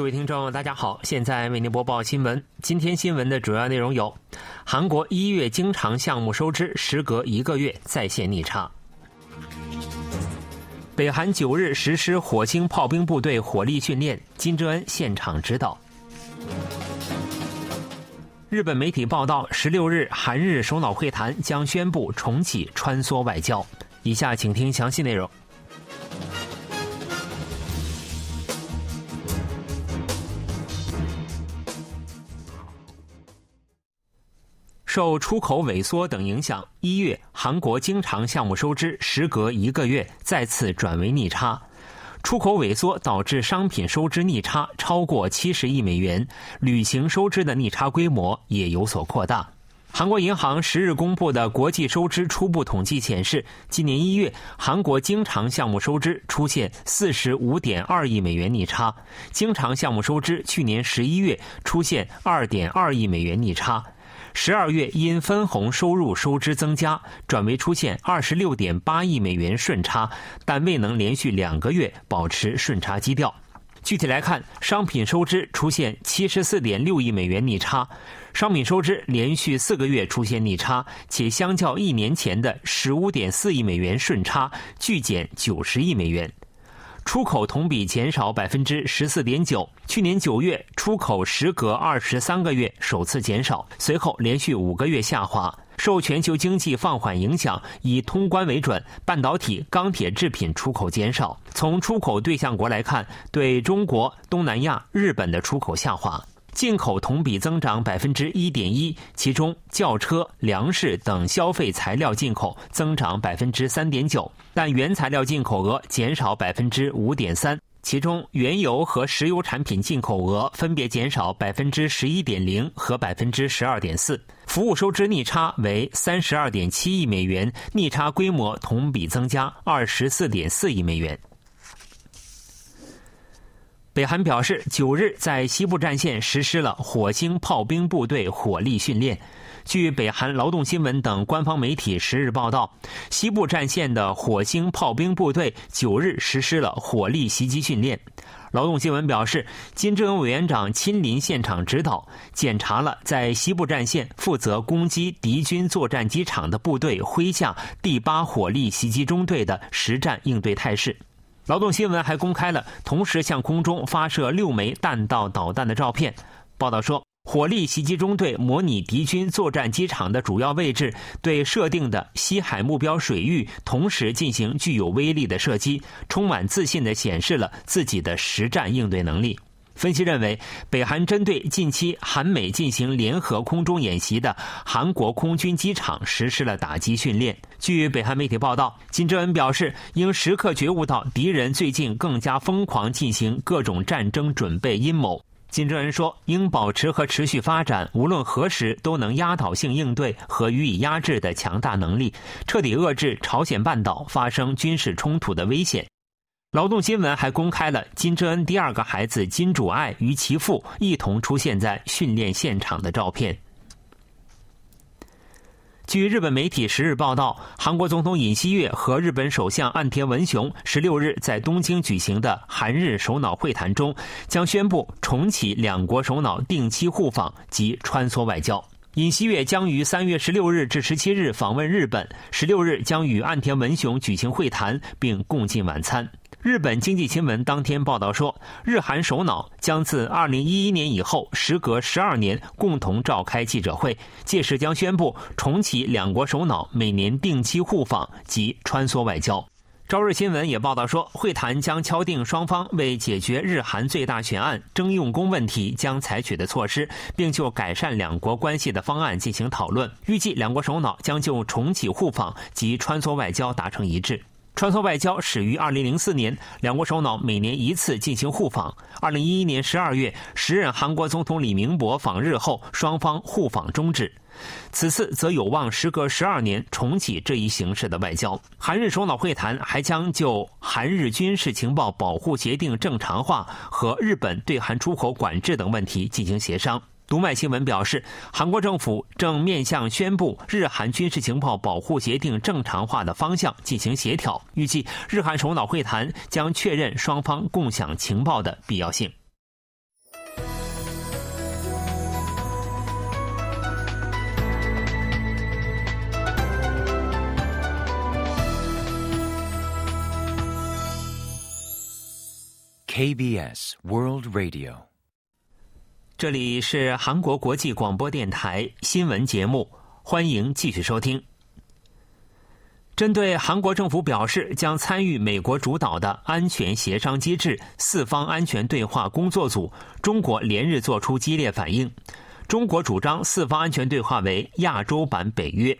各位听众，大家好，现在为您播报新闻。今天新闻的主要内容有：韩国一月经常项目收支时隔一个月再现逆差；北韩九日实施火星炮兵部队火力训练，金正恩现场指导。日本媒体报道，十六日韩日首脑会谈将宣布重启穿梭外交。以下请听详细内容。受出口萎缩等影响，一月韩国经常项目收支时隔一个月再次转为逆差。出口萎缩导致商品收支逆差超过七十亿美元，旅行收支的逆差规模也有所扩大。韩国银行十日公布的国际收支初步统计显示，今年一月韩国经常项目收支出现四十五点二亿美元逆差，经常项目收支去年十一月出现二点二亿美元逆差。十二月因分红收入收支增加，转为出现二十六点八亿美元顺差，但未能连续两个月保持顺差基调。具体来看，商品收支出现七十四点六亿美元逆差，商品收支连续四个月出现逆差，且相较一年前的十五点四亿美元顺差，巨减九十亿美元。出口同比减少百分之十四点九。去年九月，出口时隔二十三个月首次减少，随后连续五个月下滑。受全球经济放缓影响，以通关为准，半导体、钢铁制品出口减少。从出口对象国来看，对中国、东南亚、日本的出口下滑。进口同比增长百分之一点一，其中轿车、粮食等消费材料进口增长百分之三点九，但原材料进口额减少百分之五点三，其中原油和石油产品进口额分别减少百分之十一点零和百分之十二点四。服务收支逆差为三十二点七亿美元，逆差规模同比增加二十四点四亿美元。北韩表示，九日在西部战线实施了火星炮兵部队火力训练。据北韩劳动新闻等官方媒体十日报道，西部战线的火星炮兵部队九日实施了火力袭击训练。劳动新闻表示，金正恩委员长亲临现场指导，检查了在西部战线负责攻击敌军作战机场的部队麾下第八火力袭击中队的实战应对态势。劳动新闻还公开了同时向空中发射六枚弹道导弹的照片。报道说，火力袭击中队模拟敌军作战机场的主要位置，对设定的西海目标水域同时进行具有威力的射击，充满自信地显示了自己的实战应对能力。分析认为，北韩针对近期韩美进行联合空中演习的韩国空军机场实施了打击训练。据北韩媒体报道，金正恩表示，应时刻觉悟到敌人最近更加疯狂进行各种战争准备阴谋。金正恩说，应保持和持续发展无论何时都能压倒性应对和予以压制的强大能力，彻底遏制朝鲜半岛发生军事冲突的危险。劳动新闻还公开了金正恩第二个孩子金主爱与其父一同出现在训练现场的照片。据日本媒体十日报道，韩国总统尹锡悦和日本首相岸田文雄十六日在东京举行的韩日首脑会谈中，将宣布重启两国首脑定期互访及穿梭外交。尹锡悦将于三月十六日至十七日访问日本，十六日将与岸田文雄举行会谈，并共进晚餐。日本经济新闻当天报道说，日韩首脑将自2011年以后，时隔十二年共同召开记者会，届时将宣布重启两国首脑每年定期互访及穿梭外交。朝日新闻也报道说，会谈将敲定双方为解决日韩最大悬案征用工问题将采取的措施，并就改善两国关系的方案进行讨论。预计两国首脑将就重启互访及穿梭外交达成一致。穿梭外交始于2004年，两国首脑每年一次进行互访。2011年12月，时任韩国总统李明博访日后，双方互访终止。此次则有望时隔十二年重启这一形式的外交。韩日首脑会谈还将就韩日军事情报保护协定正常化和日本对韩出口管制等问题进行协商。读卖新闻表示韩国政府正面向宣布日韩军事情报保护协定正常化的方向进行协调预计日韩首脑会谈将确认双方共享情报的必要性。Kbs world radio 这里是韩国国际广播电台新闻节目，欢迎继续收听。针对韩国政府表示将参与美国主导的安全协商机制四方安全对话工作组，中国连日作出激烈反应。中国主张四方安全对话为亚洲版北约。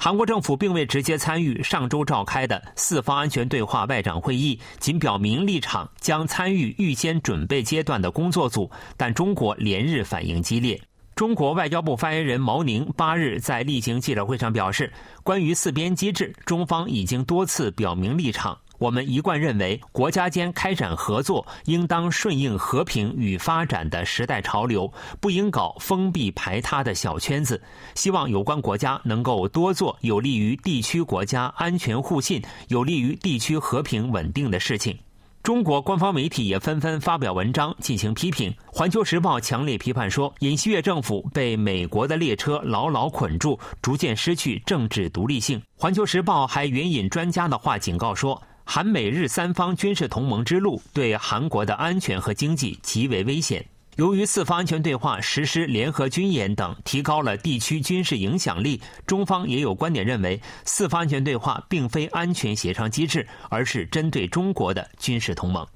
韩国政府并未直接参与上周召开的四方安全对话外长会议，仅表明立场，将参与预先准备阶段的工作组。但中国连日反应激烈。中国外交部发言人毛宁八日在例行记者会上表示，关于四边机制，中方已经多次表明立场。我们一贯认为，国家间开展合作应当顺应和平与发展的时代潮流，不应搞封闭排他的小圈子。希望有关国家能够多做有利于地区国家安全互信、有利于地区和平稳定的事情。中国官方媒体也纷纷发表文章进行批评。《环球时报》强烈批判说，尹锡悦政府被美国的列车牢牢捆住，逐渐失去政治独立性。《环球时报》还援引专家的话警告说。韩美日三方军事同盟之路对韩国的安全和经济极为危险。由于四方安全对话实施联合军演等，提高了地区军事影响力，中方也有观点认为，四方安全对话并非安全协商机制，而是针对中国的军事同盟。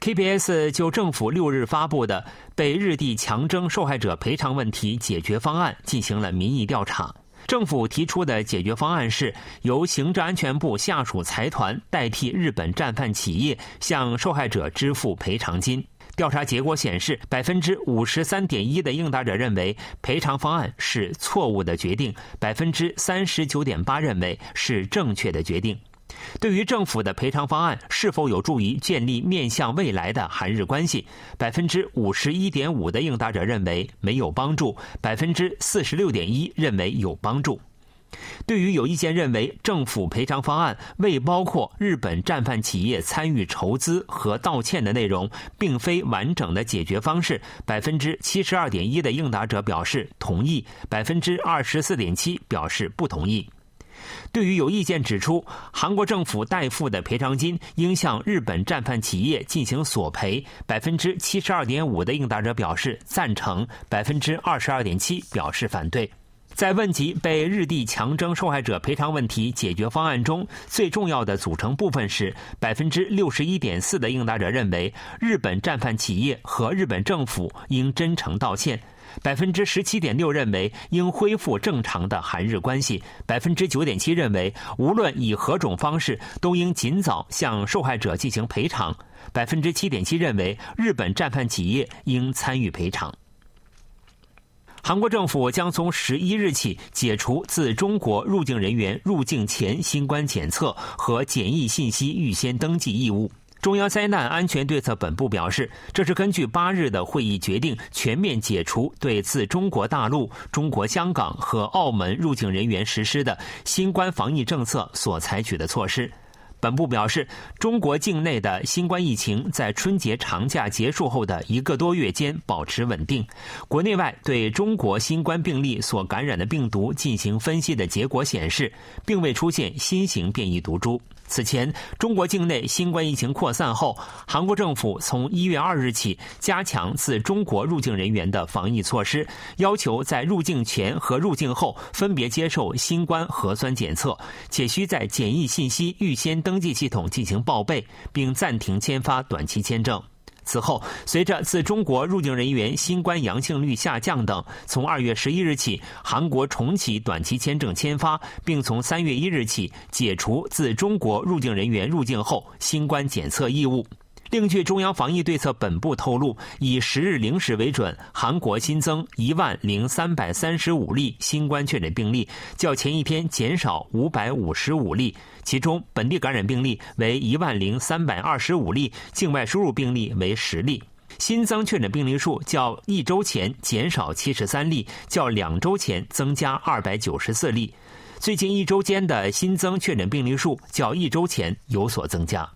KBS 就政府六日发布的被日地强征受害者赔偿问题解决方案进行了民意调查。政府提出的解决方案是由行政安全部下属财团代替日本战犯企业向受害者支付赔偿金。调查结果显示，百分之五十三点一的应答者认为赔偿方案是错误的决定，百分之三十九点八认为是正确的决定。对于政府的赔偿方案是否有助于建立面向未来的韩日关系，百分之五十一点五的应答者认为没有帮助，百分之四十六点一认为有帮助。对于有意见认为政府赔偿方案未包括日本战犯企业参与筹资和道歉的内容，并非完整的解决方式，百分之七十二点一的应答者表示同意，百分之二十四点七表示不同意。对于有意见指出，韩国政府代付的赔偿金应向日本战犯企业进行索赔，百分之七十二点五的应答者表示赞成，百分之二十二点七表示反对。在问及被日地强征受害者赔偿问题解决方案中最重要的组成部分是，百分之六十一点四的应答者认为日本战犯企业和日本政府应真诚道歉。百分之十七点六认为应恢复正常的韩日关系，百分之九点七认为无论以何种方式都应尽早向受害者进行赔偿，百分之七点七认为日本战犯企业应参与赔偿。韩国政府将从十一日起解除自中国入境人员入境前新冠检测和检疫信息预先登记义务。中央灾难安全对策本部表示，这是根据八日的会议决定，全面解除对自中国大陆、中国香港和澳门入境人员实施的新冠防疫政策所采取的措施。本部表示，中国境内的新冠疫情在春节长假结束后的一个多月间保持稳定。国内外对中国新冠病例所感染的病毒进行分析的结果显示，并未出现新型变异毒株。此前，中国境内新冠疫情扩散后，韩国政府从一月二日起加强自中国入境人员的防疫措施，要求在入境前和入境后分别接受新冠核酸检测，且需在检疫信息预先登记系统进行报备，并暂停签发短期签证。此后，随着自中国入境人员新冠阳性率下降等，从二月十一日起，韩国重启短期签证签发，并从三月一日起解除自中国入境人员入境后新冠检测义务。另据中央防疫对策本部透露，以十日零时为准，韩国新增一万零三百三十五例新冠确诊病例，较前一天减少五百五十五例。其中本地感染病例为一万零三百二十五例，境外输入病例为十例。新增确诊病例数较一周前减少七十三例，较两周前增加二百九十四例。最近一周间的新增确诊病例数较一周前有所增加。